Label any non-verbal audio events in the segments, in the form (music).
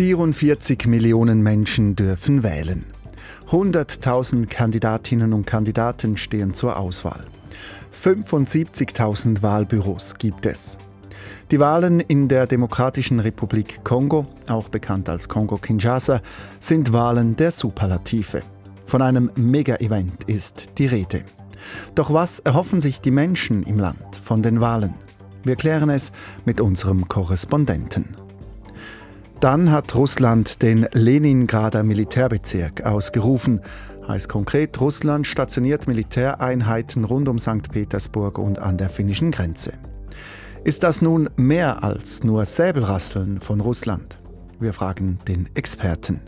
44 Millionen Menschen dürfen wählen. 100.000 Kandidatinnen und Kandidaten stehen zur Auswahl. 75.000 Wahlbüros gibt es. Die Wahlen in der Demokratischen Republik Kongo, auch bekannt als Kongo-Kinshasa, sind Wahlen der Superlative. Von einem Mega-Event ist die Rede. Doch was erhoffen sich die Menschen im Land von den Wahlen? Wir klären es mit unserem Korrespondenten. Dann hat Russland den Leningrader Militärbezirk ausgerufen. Heißt konkret, Russland stationiert Militäreinheiten rund um St. Petersburg und an der finnischen Grenze. Ist das nun mehr als nur Säbelrasseln von Russland? Wir fragen den Experten.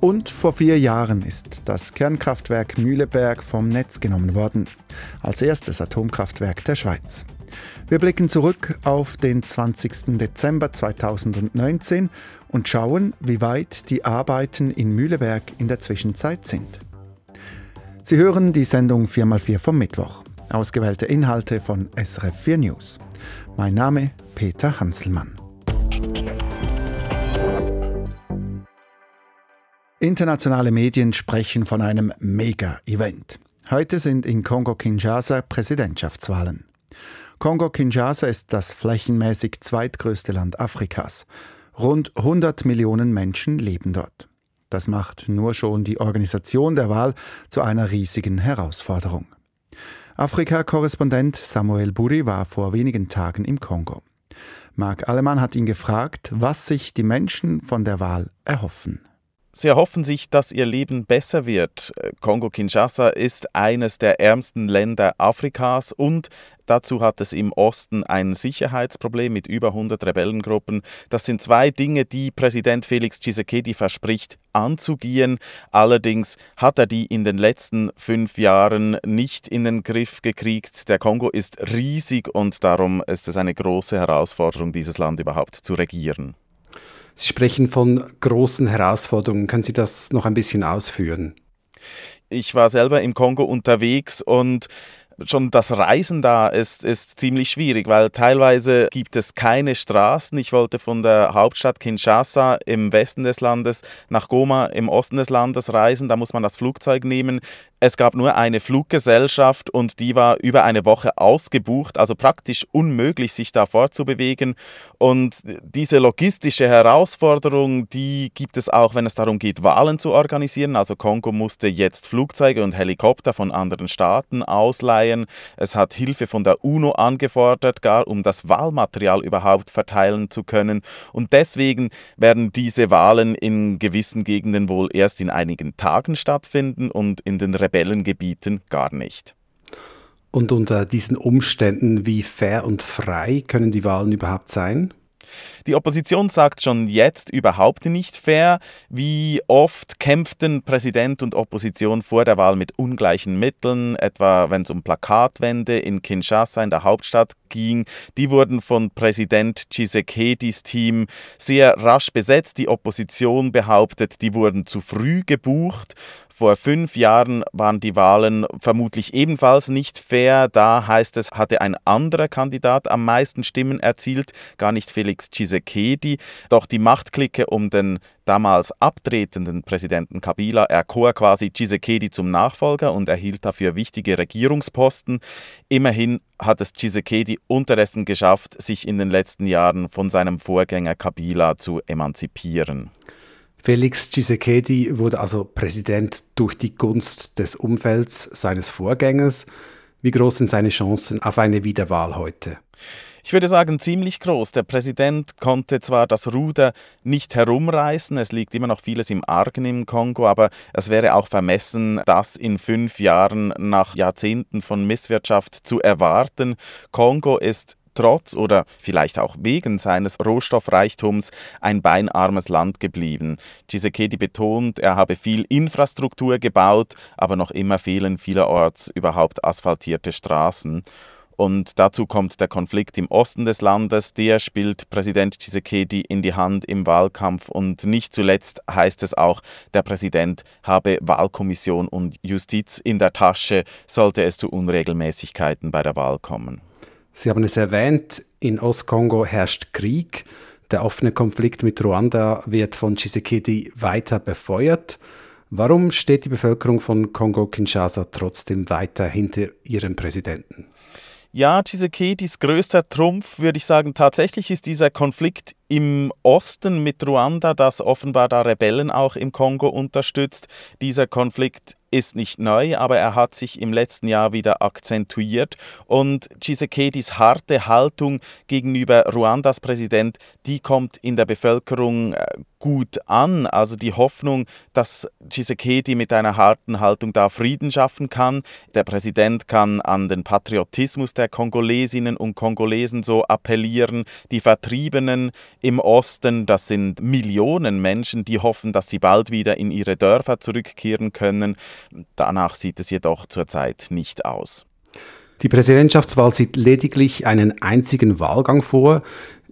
Und vor vier Jahren ist das Kernkraftwerk Mühleberg vom Netz genommen worden, als erstes Atomkraftwerk der Schweiz. Wir blicken zurück auf den 20. Dezember 2019 und schauen, wie weit die Arbeiten in Mühleberg in der Zwischenzeit sind. Sie hören die Sendung 4x4 vom Mittwoch. Ausgewählte Inhalte von SRF4 News. Mein Name Peter Hanselmann. Internationale Medien sprechen von einem Mega-Event. Heute sind in Kongo-Kinshasa Präsidentschaftswahlen. Kongo-Kinshasa ist das flächenmäßig zweitgrößte Land Afrikas. Rund 100 Millionen Menschen leben dort. Das macht nur schon die Organisation der Wahl zu einer riesigen Herausforderung. Afrika-Korrespondent Samuel Buri war vor wenigen Tagen im Kongo. Marc Allemann hat ihn gefragt, was sich die Menschen von der Wahl erhoffen. Sie erhoffen sich, dass ihr Leben besser wird. Kongo-Kinshasa ist eines der ärmsten Länder Afrikas und dazu hat es im Osten ein Sicherheitsproblem mit über 100 Rebellengruppen. Das sind zwei Dinge, die Präsident Felix Tshisekedi verspricht anzugehen. Allerdings hat er die in den letzten fünf Jahren nicht in den Griff gekriegt. Der Kongo ist riesig und darum ist es eine große Herausforderung, dieses Land überhaupt zu regieren. Sie sprechen von großen Herausforderungen. Können Sie das noch ein bisschen ausführen? Ich war selber im Kongo unterwegs und schon das Reisen da ist, ist ziemlich schwierig, weil teilweise gibt es keine Straßen. Ich wollte von der Hauptstadt Kinshasa im Westen des Landes nach Goma im Osten des Landes reisen. Da muss man das Flugzeug nehmen. Es gab nur eine Fluggesellschaft und die war über eine Woche ausgebucht, also praktisch unmöglich, sich da fortzubewegen. Und diese logistische Herausforderung, die gibt es auch, wenn es darum geht, Wahlen zu organisieren. Also Kongo musste jetzt Flugzeuge und Helikopter von anderen Staaten ausleihen. Es hat Hilfe von der UNO angefordert, gar um das Wahlmaterial überhaupt verteilen zu können. Und deswegen werden diese Wahlen in gewissen Gegenden wohl erst in einigen Tagen stattfinden und in den Rebellengebieten gar nicht. Und unter diesen Umständen, wie fair und frei können die Wahlen überhaupt sein? Die Opposition sagt schon jetzt überhaupt nicht fair. Wie oft kämpften Präsident und Opposition vor der Wahl mit ungleichen Mitteln, etwa wenn es um Plakatwände in Kinshasa in der Hauptstadt ging. Die wurden von Präsident Tshisekedis Team sehr rasch besetzt. Die Opposition behauptet, die wurden zu früh gebucht. Vor fünf Jahren waren die Wahlen vermutlich ebenfalls nicht fair. Da heißt es, hatte ein anderer Kandidat am meisten Stimmen erzielt, gar nicht Felix Tshisekedi. Doch die Machtklicke um den damals abtretenden Präsidenten Kabila erkor quasi Tshisekedi zum Nachfolger und erhielt dafür wichtige Regierungsposten. Immerhin hat es Tshisekedi unterdessen geschafft, sich in den letzten Jahren von seinem Vorgänger Kabila zu emanzipieren. Felix Tshisekedi wurde also Präsident durch die Gunst des Umfelds seines Vorgängers. Wie groß sind seine Chancen auf eine Wiederwahl heute? Ich würde sagen, ziemlich groß. Der Präsident konnte zwar das Ruder nicht herumreißen, es liegt immer noch vieles im Argen im Kongo, aber es wäre auch vermessen, das in fünf Jahren nach Jahrzehnten von Misswirtschaft zu erwarten. Kongo ist trotz oder vielleicht auch wegen seines Rohstoffreichtums ein beinarmes Land geblieben. Tshisekedi betont, er habe viel Infrastruktur gebaut, aber noch immer fehlen vielerorts überhaupt asphaltierte Straßen. Und dazu kommt der Konflikt im Osten des Landes, der spielt Präsident Tshisekedi in die Hand im Wahlkampf und nicht zuletzt heißt es auch, der Präsident habe Wahlkommission und Justiz in der Tasche, sollte es zu Unregelmäßigkeiten bei der Wahl kommen. Sie haben es erwähnt, in Ostkongo herrscht Krieg. Der offene Konflikt mit Ruanda wird von Tshisekedi weiter befeuert. Warum steht die Bevölkerung von Kongo-Kinshasa trotzdem weiter hinter ihrem Präsidenten? Ja, Tshisekedis größter Trumpf, würde ich sagen, tatsächlich ist dieser Konflikt im Osten mit Ruanda, das offenbar da Rebellen auch im Kongo unterstützt. Dieser Konflikt ist nicht neu, aber er hat sich im letzten Jahr wieder akzentuiert und Tshisekedis harte Haltung gegenüber Ruandas Präsident, die kommt in der Bevölkerung äh, gut an. Also die Hoffnung, dass Tshisekedi mit einer harten Haltung da Frieden schaffen kann. Der Präsident kann an den Patriotismus der Kongolesinnen und Kongolesen so appellieren. Die Vertriebenen im Osten, das sind Millionen Menschen, die hoffen, dass sie bald wieder in ihre Dörfer zurückkehren können. Danach sieht es jedoch zurzeit nicht aus. Die Präsidentschaftswahl sieht lediglich einen einzigen Wahlgang vor.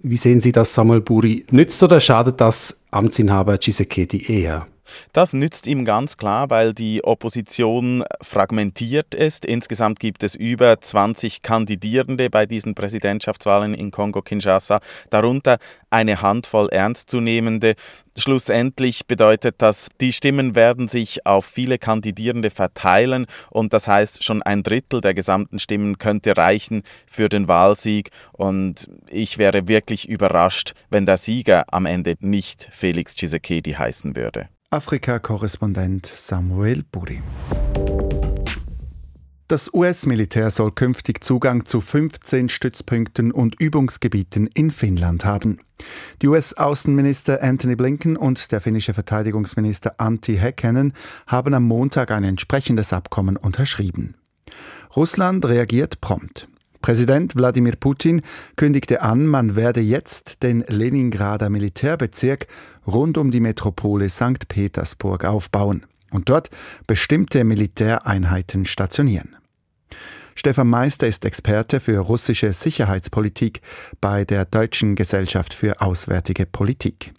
Wie sehen Sie das, Samuel Buri? Nützt oder schadet das Amtsinhaber Tshisekedi eher? Das nützt ihm ganz klar, weil die Opposition fragmentiert ist. Insgesamt gibt es über 20 Kandidierende bei diesen Präsidentschaftswahlen in Kongo-Kinshasa, darunter eine Handvoll Ernstzunehmende. Schlussendlich bedeutet das, die Stimmen werden sich auf viele Kandidierende verteilen und das heißt, schon ein Drittel der gesamten Stimmen könnte reichen für den Wahlsieg und ich wäre wirklich überrascht, wenn der Sieger am Ende nicht Felix Tshisekedi heißen würde. Afrika-Korrespondent Samuel Buri. Das US-Militär soll künftig Zugang zu 15 Stützpunkten und Übungsgebieten in Finnland haben. Die US-Außenminister Anthony Blinken und der finnische Verteidigungsminister Antti Häkkänen haben am Montag ein entsprechendes Abkommen unterschrieben. Russland reagiert prompt. Präsident Wladimir Putin kündigte an, man werde jetzt den Leningrader Militärbezirk rund um die Metropole St. Petersburg aufbauen und dort bestimmte Militäreinheiten stationieren. Stefan Meister ist Experte für russische Sicherheitspolitik bei der Deutschen Gesellschaft für Auswärtige Politik.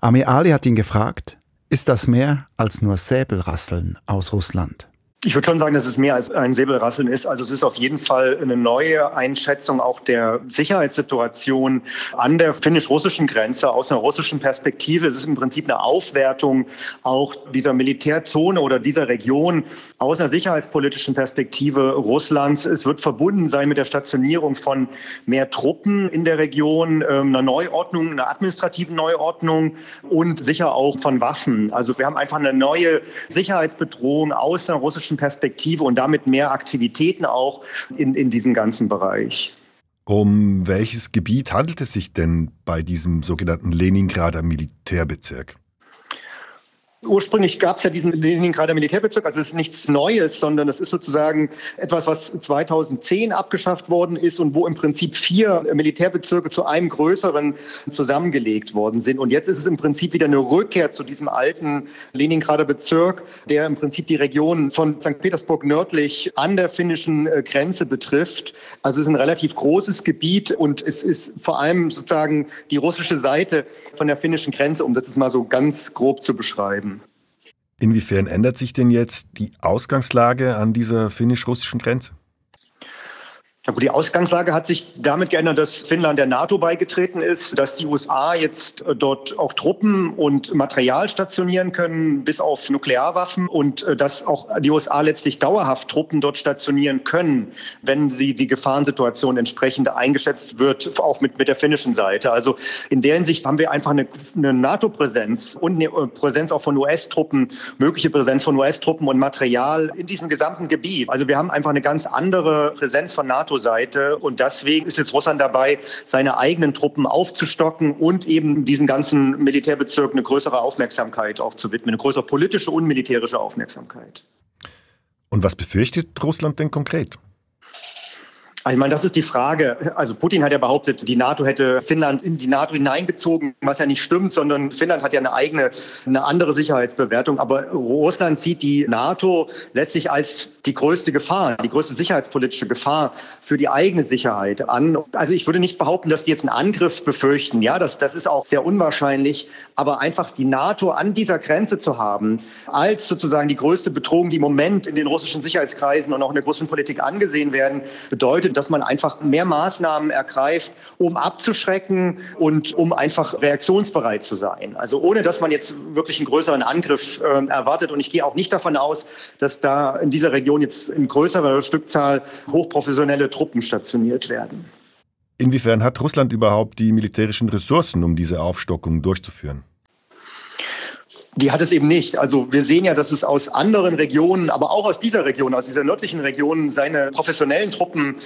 Ami Ali hat ihn gefragt, ist das mehr als nur Säbelrasseln aus Russland? Ich würde schon sagen, dass es mehr als ein Säbelrasseln ist. Also es ist auf jeden Fall eine neue Einschätzung auch der Sicherheitssituation an der finnisch-russischen Grenze aus einer russischen Perspektive. Es ist im Prinzip eine Aufwertung auch dieser Militärzone oder dieser Region aus einer sicherheitspolitischen Perspektive Russlands. Es wird verbunden sein mit der Stationierung von mehr Truppen in der Region, ähm, einer Neuordnung, einer administrativen Neuordnung und sicher auch von Waffen. Also wir haben einfach eine neue Sicherheitsbedrohung aus einer russischen Perspektive und damit mehr Aktivitäten auch in, in diesem ganzen Bereich. Um welches Gebiet handelt es sich denn bei diesem sogenannten Leningrader Militärbezirk? Ursprünglich gab es ja diesen Leningrader Militärbezirk, also es ist nichts Neues, sondern es ist sozusagen etwas, was 2010 abgeschafft worden ist und wo im Prinzip vier Militärbezirke zu einem größeren zusammengelegt worden sind. Und jetzt ist es im Prinzip wieder eine Rückkehr zu diesem alten Leningrader Bezirk, der im Prinzip die Region von St. Petersburg nördlich an der finnischen äh, Grenze betrifft. Also es ist ein relativ großes Gebiet und es ist vor allem sozusagen die russische Seite von der finnischen Grenze, um das mal so ganz grob zu beschreiben. Inwiefern ändert sich denn jetzt die Ausgangslage an dieser finnisch-russischen Grenze? Na gut, die Ausgangslage hat sich damit geändert, dass Finnland der NATO beigetreten ist, dass die USA jetzt äh, dort auch Truppen und Material stationieren können, bis auf Nuklearwaffen und äh, dass auch die USA letztlich dauerhaft Truppen dort stationieren können, wenn sie die Gefahrensituation entsprechend eingeschätzt wird, auch mit, mit der finnischen Seite. Also in der Hinsicht haben wir einfach eine, eine NATO-Präsenz und eine äh, Präsenz auch von US-Truppen, mögliche Präsenz von US-Truppen und Material in diesem gesamten Gebiet. Also wir haben einfach eine ganz andere Präsenz von NATO NATO-Seite. Und deswegen ist jetzt Russland dabei, seine eigenen Truppen aufzustocken und eben diesen ganzen Militärbezirk eine größere Aufmerksamkeit auch zu widmen, eine größere politische und militärische Aufmerksamkeit. Und was befürchtet Russland denn konkret? Also ich meine, das ist die Frage. Also Putin hat ja behauptet, die NATO hätte Finnland in die NATO hineingezogen, was ja nicht stimmt, sondern Finnland hat ja eine eigene, eine andere Sicherheitsbewertung. Aber Russland sieht die NATO letztlich als die größte Gefahr, die größte sicherheitspolitische Gefahr für die eigene Sicherheit an. Also ich würde nicht behaupten, dass die jetzt einen Angriff befürchten. Ja, das, das ist auch sehr unwahrscheinlich. Aber einfach die NATO an dieser Grenze zu haben, als sozusagen die größte Bedrohung, die im Moment in den russischen Sicherheitskreisen und auch in der russischen Politik angesehen werden, bedeutet, dass man einfach mehr Maßnahmen ergreift, um abzuschrecken und um einfach reaktionsbereit zu sein. Also ohne, dass man jetzt wirklich einen größeren Angriff äh, erwartet. Und ich gehe auch nicht davon aus, dass da in dieser Region jetzt in größerer Stückzahl hochprofessionelle Truppen stationiert werden. Inwiefern hat Russland überhaupt die militärischen Ressourcen, um diese Aufstockung durchzuführen? Die hat es eben nicht. Also wir sehen ja, dass es aus anderen Regionen, aber auch aus dieser Region, aus dieser nördlichen Region, seine professionellen Truppen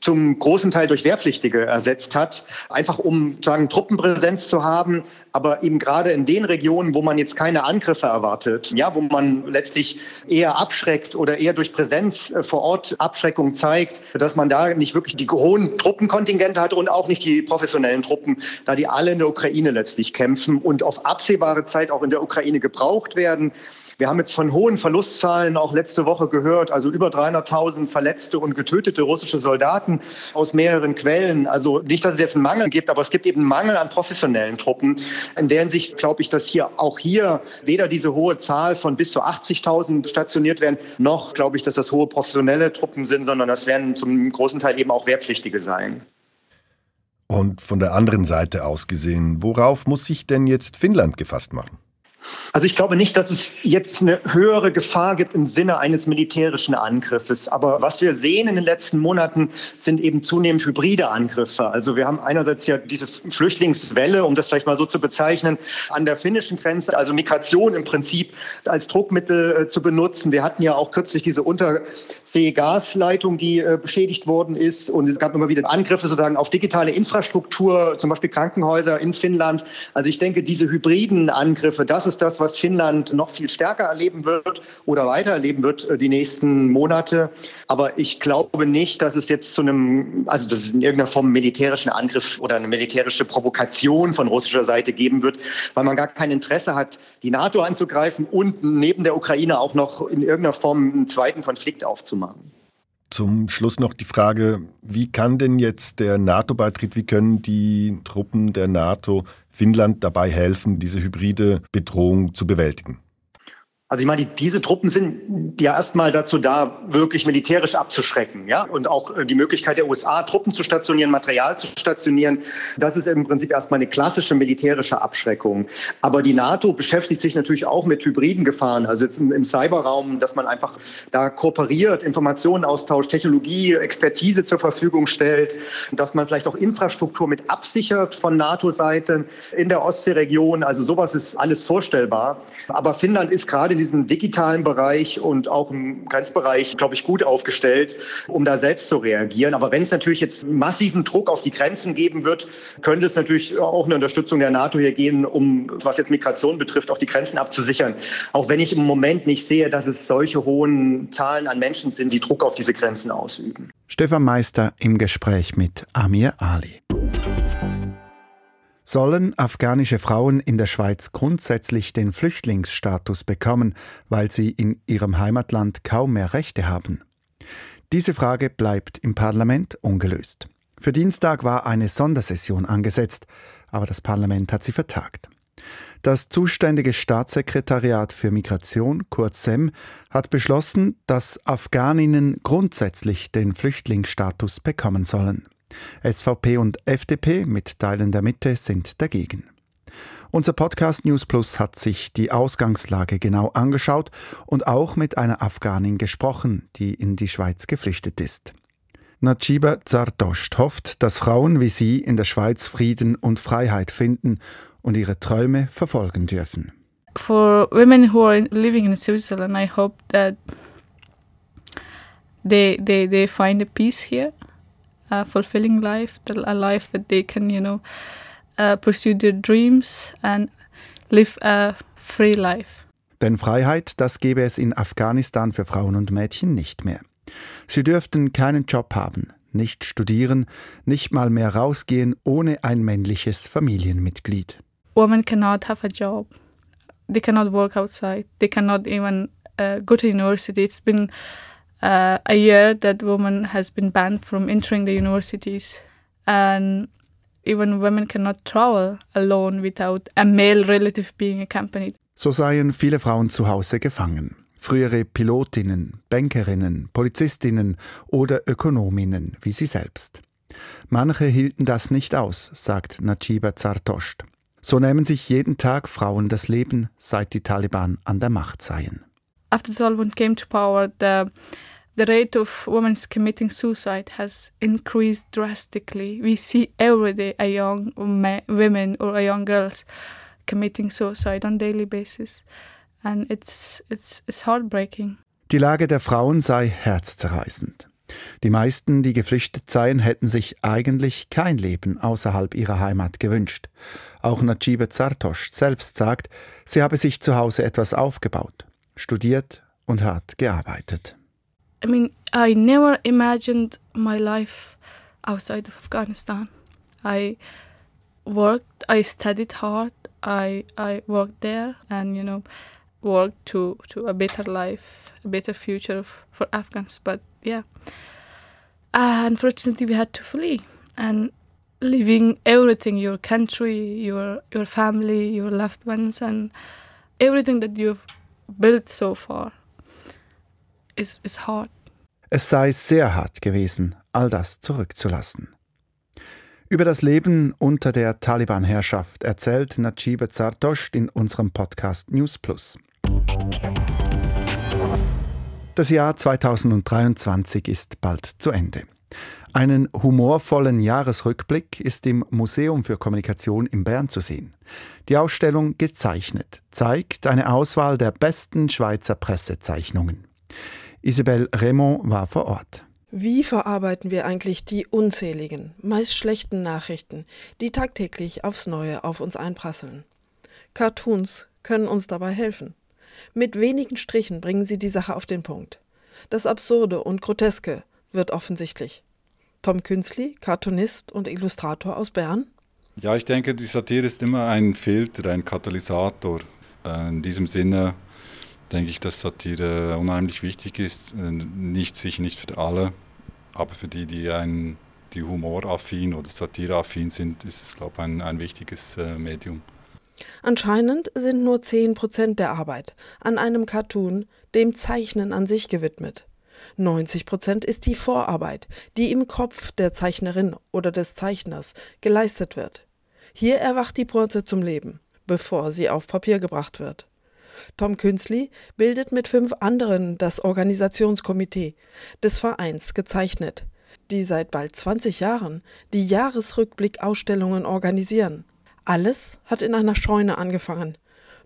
zum großen Teil durch Wehrpflichtige ersetzt hat, einfach um sagen Truppenpräsenz zu haben, aber eben gerade in den Regionen, wo man jetzt keine Angriffe erwartet, ja, wo man letztlich eher abschreckt oder eher durch Präsenz äh, vor Ort Abschreckung zeigt, dass man da nicht wirklich die hohen Truppenkontingente hat und auch nicht die professionellen Truppen, da die alle in der Ukraine letztlich kämpfen und auf absehbare Zeit auch in der Ukraine gebraucht werden. Wir haben jetzt von hohen Verlustzahlen auch letzte Woche gehört, also über 300.000 verletzte und getötete russische Soldaten aus mehreren Quellen. Also nicht, dass es jetzt einen Mangel gibt, aber es gibt eben einen Mangel an professionellen Truppen. In der Hinsicht glaube ich, dass hier auch hier weder diese hohe Zahl von bis zu 80.000 stationiert werden, noch glaube ich, dass das hohe professionelle Truppen sind, sondern das werden zum großen Teil eben auch Wehrpflichtige sein. Und von der anderen Seite aus gesehen, worauf muss sich denn jetzt Finnland gefasst machen? Also ich glaube nicht, dass es jetzt eine höhere Gefahr gibt im Sinne eines militärischen Angriffes. Aber was wir sehen in den letzten Monaten sind eben zunehmend hybride Angriffe. Also wir haben einerseits ja diese Flüchtlingswelle, um das vielleicht mal so zu bezeichnen, an der finnischen Grenze, also Migration im Prinzip als Druckmittel äh, zu benutzen. Wir hatten ja auch kürzlich diese Unterseegasleitung, die äh, beschädigt worden ist. Und es gab immer wieder Angriffe sozusagen auf digitale Infrastruktur, zum Beispiel Krankenhäuser in Finnland. Also ich denke, diese hybriden Angriffe, das ist das, was Finnland noch viel stärker erleben wird oder weiter erleben wird äh, die nächsten Monate. Aber ich glaube nicht, dass es jetzt zu einem, also dass es in irgendeiner Form militärischen Angriff oder eine militärische Provokation von russischer Seite geben wird, weil man gar kein Interesse hat, die NATO anzugreifen und neben der Ukraine auch noch in irgendeiner Form einen zweiten Konflikt aufzumachen. Zum Schluss noch die Frage, wie kann denn jetzt der NATO-Beitritt, wie können die Truppen der NATO Finnland dabei helfen, diese hybride Bedrohung zu bewältigen? Also ich meine, diese Truppen sind ja erstmal dazu da, wirklich militärisch abzuschrecken, ja, und auch äh, die Möglichkeit der USA, Truppen zu stationieren, Material zu stationieren, das ist im Prinzip erstmal eine klassische militärische Abschreckung. Aber die NATO beschäftigt sich natürlich auch mit hybriden Gefahren, also jetzt im, im Cyberraum, dass man einfach da kooperiert, Informationen austauscht, Technologie, Expertise zur Verfügung stellt, dass man vielleicht auch Infrastruktur mit absichert von NATO-Seite in der Ostseeregion. Also sowas ist alles vorstellbar. Aber Finnland ist gerade diesem digitalen Bereich und auch im Grenzbereich, glaube ich, gut aufgestellt, um da selbst zu reagieren. Aber wenn es natürlich jetzt massiven Druck auf die Grenzen geben wird, könnte es natürlich auch eine Unterstützung der NATO hier gehen, um, was jetzt Migration betrifft, auch die Grenzen abzusichern. Auch wenn ich im Moment nicht sehe, dass es solche hohen Zahlen an Menschen sind, die Druck auf diese Grenzen ausüben. Stefan Meister im Gespräch mit Amir Ali. Sollen afghanische Frauen in der Schweiz grundsätzlich den Flüchtlingsstatus bekommen, weil sie in ihrem Heimatland kaum mehr Rechte haben? Diese Frage bleibt im Parlament ungelöst. Für Dienstag war eine Sondersession angesetzt, aber das Parlament hat sie vertagt. Das zuständige Staatssekretariat für Migration, kurz SEM, hat beschlossen, dass Afghaninnen grundsätzlich den Flüchtlingsstatus bekommen sollen. SVP und FDP mit Teilen der Mitte sind dagegen. Unser Podcast News Plus hat sich die Ausgangslage genau angeschaut und auch mit einer Afghanin gesprochen, die in die Schweiz geflüchtet ist. Najiba Zardosht hofft, dass Frauen wie sie in der Schweiz Frieden und Freiheit finden und ihre Träume verfolgen dürfen. For women who are living in Switzerland, I hope that they they they find a peace here a fulfilling life, a life that they can, you know, uh, pursue their dreams and live a free life. Denn Freiheit, das gäbe es in Afghanistan für Frauen und Mädchen nicht mehr. Sie dürften keinen Job haben, nicht studieren, nicht mal mehr rausgehen ohne ein männliches Familienmitglied. Women cannot have a job. They cannot work outside. They cannot even uh, go to university. It's been uh, a year that women has been banned from entering the universities and even women cannot travel alone without a male relative being accompanied. So seien viele Frauen zu Hause gefangen. Frühere Pilotinnen, Bankerinnen, Polizistinnen oder Ökonominnen wie sie selbst. Manche hielten das nicht aus, sagt Najiba Zartosht. So nehmen sich jeden Tag Frauen das Leben, seit die Taliban an der Macht seien. After Taliban came to power, the the rate of women committing suicide has increased drastically. We see every day a young women or a young girls committing suicide on daily basis, and it's it's it's heartbreaking. Die Lage der Frauen sei herzzerreißend. Die meisten, die geflüchtet seien, hätten sich eigentlich kein Leben außerhalb ihrer Heimat gewünscht. Auch Najibe Zartosch selbst sagt, sie habe sich zu Hause etwas aufgebaut, studiert und hart gearbeitet. I mean, I never imagined my life outside of Afghanistan. I worked, I studied hard, I I worked there, and you know, worked to to a better life, a better future for Afghans. But yeah, uh, unfortunately, we had to flee and leaving everything your country your your family your loved ones and everything that you've built so far is, is hard. Es sei sehr hart gewesen, all das zurückzulassen. Über das Leben unter der Taliban-Herrschaft erzählt Najibe Zardosh in unserem Podcast News Plus. Das Jahr 2023 ist bald zu Ende. Einen humorvollen Jahresrückblick ist im Museum für Kommunikation in Bern zu sehen. Die Ausstellung Gezeichnet zeigt eine Auswahl der besten Schweizer Pressezeichnungen. Isabelle Raymond war vor Ort. Wie verarbeiten wir eigentlich die unzähligen, meist schlechten Nachrichten, die tagtäglich aufs Neue auf uns einprasseln? Cartoons können uns dabei helfen. Mit wenigen Strichen bringen sie die Sache auf den Punkt. Das Absurde und Groteske wird offensichtlich. Tom Künzli, Cartoonist und Illustrator aus Bern. Ja, ich denke, die Satire ist immer ein Filter, ein Katalysator. Äh, in diesem Sinne denke ich, dass Satire unheimlich wichtig ist. Äh, nicht sicher nicht für alle, aber für die, die ein, die humoraffin oder satireaffin sind, ist es, glaube ich, ein, ein wichtiges äh, Medium. Anscheinend sind nur 10% der Arbeit an einem Cartoon dem Zeichnen an sich gewidmet. 90 Prozent ist die Vorarbeit, die im Kopf der Zeichnerin oder des Zeichners geleistet wird. Hier erwacht die Bronze zum Leben, bevor sie auf Papier gebracht wird. Tom Künzli bildet mit fünf anderen das Organisationskomitee des Vereins gezeichnet, die seit bald 20 Jahren die Jahresrückblick-Ausstellungen organisieren. Alles hat in einer Scheune angefangen.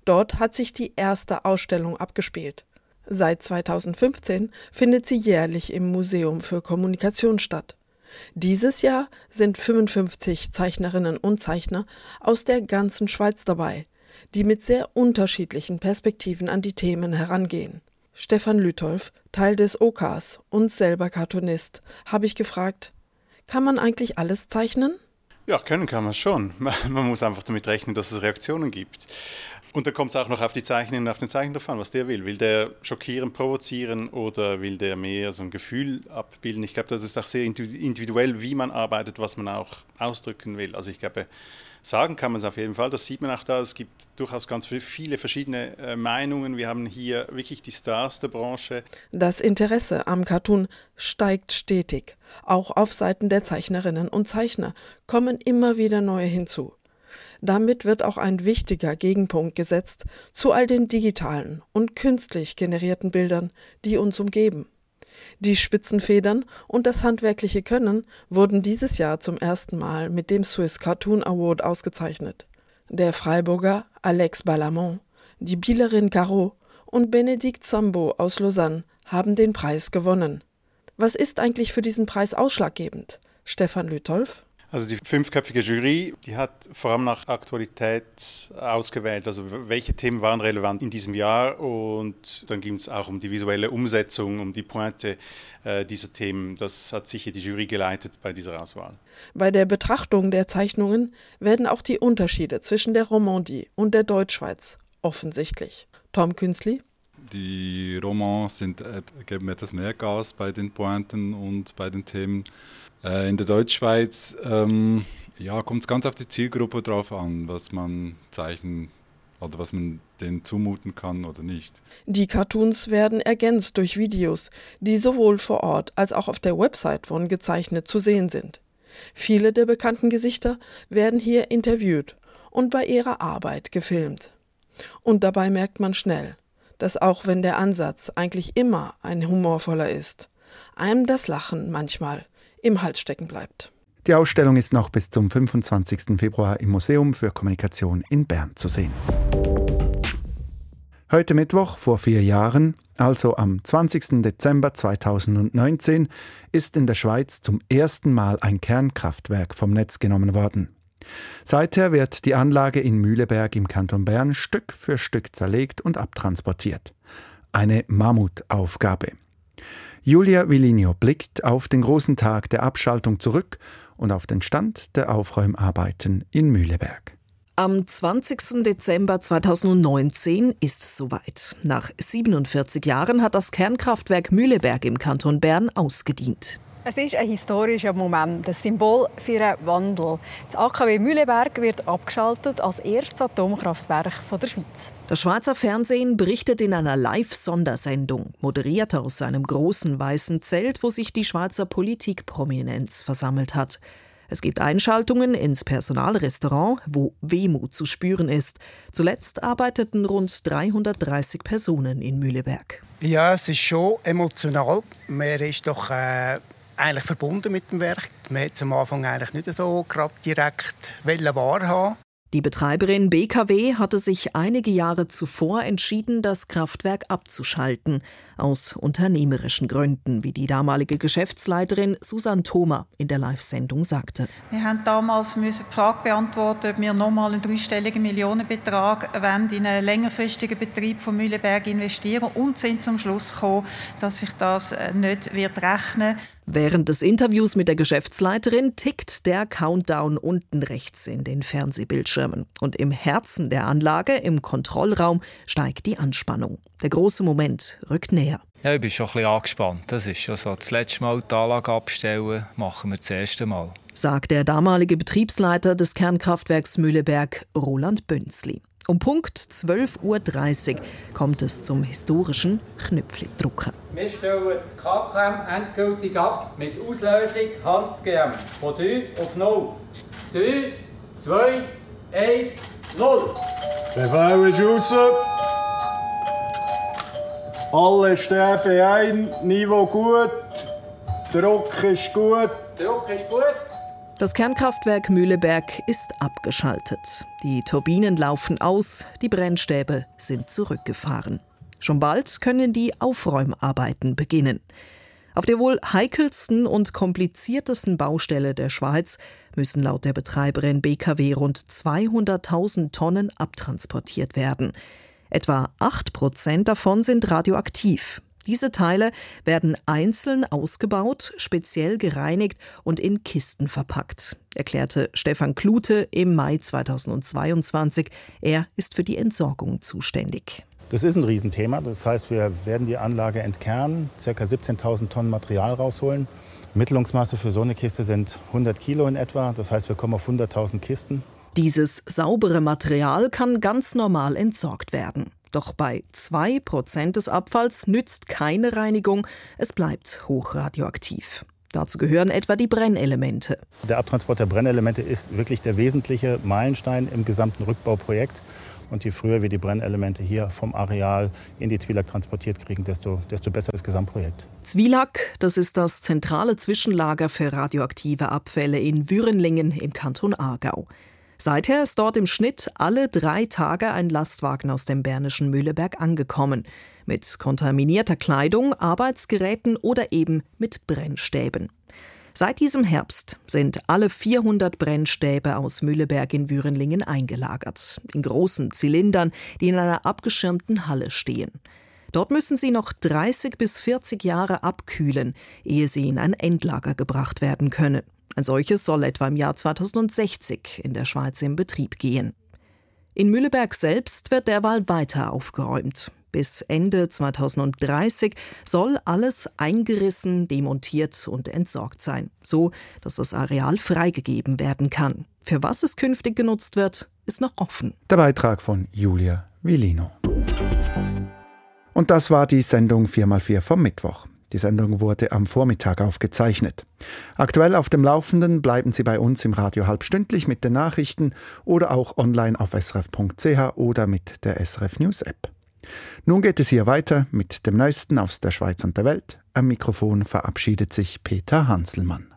Dort hat sich die erste Ausstellung abgespielt. Seit 2015 findet sie jährlich im Museum für Kommunikation statt. Dieses Jahr sind 55 Zeichnerinnen und Zeichner aus der ganzen Schweiz dabei, die mit sehr unterschiedlichen Perspektiven an die Themen herangehen. Stefan Lütolf, Teil des OKs und selber Cartoonist, habe ich gefragt, kann man eigentlich alles zeichnen? Ja, können kann man schon. (laughs) Man muss einfach damit rechnen, dass es Reaktionen gibt. Und da kommt es auch noch auf die Zeichnerin, auf den Zeichner an, was der will. Will der schockieren, provozieren oder will der mehr so ein Gefühl abbilden? Ich glaube, das ist auch sehr individuell, wie man arbeitet, was man auch ausdrücken will. Also ich glaube, sagen kann man es auf jeden Fall. Das sieht man auch da. Es gibt durchaus ganz viele verschiedene äh, Meinungen. Wir haben hier wirklich die Stars der Branche. Das Interesse am Cartoon steigt stetig. Auch auf Seiten der Zeichnerinnen und Zeichner kommen immer wieder neue hinzu. Damit wird auch ein wichtiger Gegenpunkt gesetzt zu all den digitalen und künstlich generierten Bildern, die uns umgeben. Die Spitzenfedern und das handwerkliche Können wurden dieses Jahr zum ersten Mal mit dem Swiss Cartoon Award ausgezeichnet. Der Freiburger Alex Ballamont, die Bielerin Caro und Benedikt Sambo aus Lausanne haben den Preis gewonnen. Was ist eigentlich für diesen Preis ausschlaggebend? Stefan Lütolf? Also die fünfköpfige Jury, die hat vor allem nach Aktualität ausgewählt, also welche Themen waren relevant in diesem Jahr und dann ging es auch um die visuelle Umsetzung, um die Pointe äh, dieser Themen. Das hat sicher die Jury geleitet bei dieser Auswahl. Bei der Betrachtung der Zeichnungen werden auch die Unterschiede zwischen der Romandie und der Deutschschweiz offensichtlich. Tom Künzli? Die Romans sind, geben etwas mehr Gas bei den Pointen und bei den Themen. Äh, in der Deutschschweiz ähm, ja, kommt es ganz auf die Zielgruppe drauf an, was man zeichnen oder was man denen zumuten kann oder nicht. Die Cartoons werden ergänzt durch Videos, die sowohl vor Ort als auch auf der Website von gezeichnet zu sehen sind. Viele der bekannten Gesichter werden hier interviewt und bei ihrer Arbeit gefilmt. Und dabei merkt man schnell, dass auch wenn der Ansatz eigentlich immer ein humorvoller ist, einem das Lachen manchmal im Hals stecken bleibt. Die Ausstellung ist noch bis zum 25. Februar im Museum für Kommunikation in Bern zu sehen. Heute Mittwoch vor vier Jahren, also am 20. Dezember 2019, ist in der Schweiz zum ersten Mal ein Kernkraftwerk vom Netz genommen worden. Seither wird die Anlage in Mühleberg im Kanton Bern Stück für Stück zerlegt und abtransportiert. Eine Mammutaufgabe. Julia Villinio blickt auf den großen Tag der Abschaltung zurück und auf den Stand der Aufräumarbeiten in Mühleberg. Am 20. Dezember 2019 ist es soweit. Nach 47 Jahren hat das Kernkraftwerk Mühleberg im Kanton Bern ausgedient. Es ist ein historischer Moment, das Symbol für einen Wandel. Das AKW Mühleberg wird abgeschaltet als erstes Atomkraftwerk der Schweiz. Das Schweizer Fernsehen berichtet in einer Live-Sondersendung, moderiert aus einem großen weißen Zelt, wo sich die Schweizer Politikprominenz versammelt hat. Es gibt Einschaltungen ins Personalrestaurant, wo Wehmut zu spüren ist. Zuletzt arbeiteten rund 330 Personen in Mühleberg. Ja, es ist schon emotional. Man ist doch äh, eigentlich verbunden mit dem Werk. Man hat am Anfang eigentlich nicht so gerade direkt wahrhaben. Die Betreiberin BKW hatte sich einige Jahre zuvor entschieden, das Kraftwerk abzuschalten, aus unternehmerischen Gründen, wie die damalige Geschäftsleiterin Susanne Thoma in der Live-Sendung sagte. Wir haben damals die Frage beantworten, ob wir nochmal einen dreistelligen Millionenbetrag in einen längerfristigen Betrieb von Mühleberg investieren und sind zum Schluss gekommen, dass sich das äh, nicht wird rechnen wird. Während des Interviews mit der Geschäftsleiterin tickt der Countdown unten rechts in den Fernsehbildschirmen. Und im Herzen der Anlage, im Kontrollraum, steigt die Anspannung. Der große Moment rückt näher. Ja, ich bin schon ein bisschen angespannt. Das ist schon so. Das letzte Mal die Anlage abstellen, machen wir das erste Mal. Sagt der damalige Betriebsleiter des Kernkraftwerks Mühleberg, Roland Bünzli. Um Punkt 12.30 Uhr kommt es zum historischen Knüpfli-Drucken. Wir stellen das KKM endgültig ab mit Auslösung Handgm von 3 auf 0. 3, 2, 1, 0. Befehl ist raus. Alle sterben ein, Niveau gut, Druck ist gut. Druck ist gut. Das Kernkraftwerk Mühleberg ist abgeschaltet. Die Turbinen laufen aus, die Brennstäbe sind zurückgefahren. Schon bald können die Aufräumarbeiten beginnen. Auf der wohl heikelsten und kompliziertesten Baustelle der Schweiz müssen laut der Betreiberin BKW rund 200.000 Tonnen abtransportiert werden. Etwa 8 Prozent davon sind radioaktiv. Diese Teile werden einzeln ausgebaut, speziell gereinigt und in Kisten verpackt, erklärte Stefan Klute im Mai 2022. Er ist für die Entsorgung zuständig. Das ist ein Riesenthema. Das heißt, wir werden die Anlage entkernen, ca. 17.000 Tonnen Material rausholen. Mittelungsmasse für so eine Kiste sind 100 Kilo in etwa. Das heißt, wir kommen auf 100.000 Kisten. Dieses saubere Material kann ganz normal entsorgt werden. Doch bei 2% des Abfalls nützt keine Reinigung, es bleibt hochradioaktiv. Dazu gehören etwa die Brennelemente. Der Abtransport der Brennelemente ist wirklich der wesentliche Meilenstein im gesamten Rückbauprojekt. Und je früher wir die Brennelemente hier vom Areal in die Zwielack transportiert kriegen, desto, desto besser das Gesamtprojekt. Zwielack, das ist das zentrale Zwischenlager für radioaktive Abfälle in Würenlingen im Kanton Aargau. Seither ist dort im Schnitt alle drei Tage ein Lastwagen aus dem bernischen Mühleberg angekommen. Mit kontaminierter Kleidung, Arbeitsgeräten oder eben mit Brennstäben. Seit diesem Herbst sind alle 400 Brennstäbe aus Mühleberg in Würenlingen eingelagert. In großen Zylindern, die in einer abgeschirmten Halle stehen. Dort müssen sie noch 30 bis 40 Jahre abkühlen, ehe sie in ein Endlager gebracht werden können. Ein solches soll etwa im Jahr 2060 in der Schweiz in Betrieb gehen. In Mühleberg selbst wird derweil weiter aufgeräumt. Bis Ende 2030 soll alles eingerissen, demontiert und entsorgt sein, so dass das Areal freigegeben werden kann. Für was es künftig genutzt wird, ist noch offen. Der Beitrag von Julia Villino. Und das war die Sendung 4x4 vom Mittwoch. Die Sendung wurde am Vormittag aufgezeichnet. Aktuell auf dem Laufenden bleiben Sie bei uns im Radio halbstündlich mit den Nachrichten oder auch online auf srf.ch oder mit der SRF News App. Nun geht es hier weiter mit dem Neuesten aus der Schweiz und der Welt. Am Mikrofon verabschiedet sich Peter Hanselmann.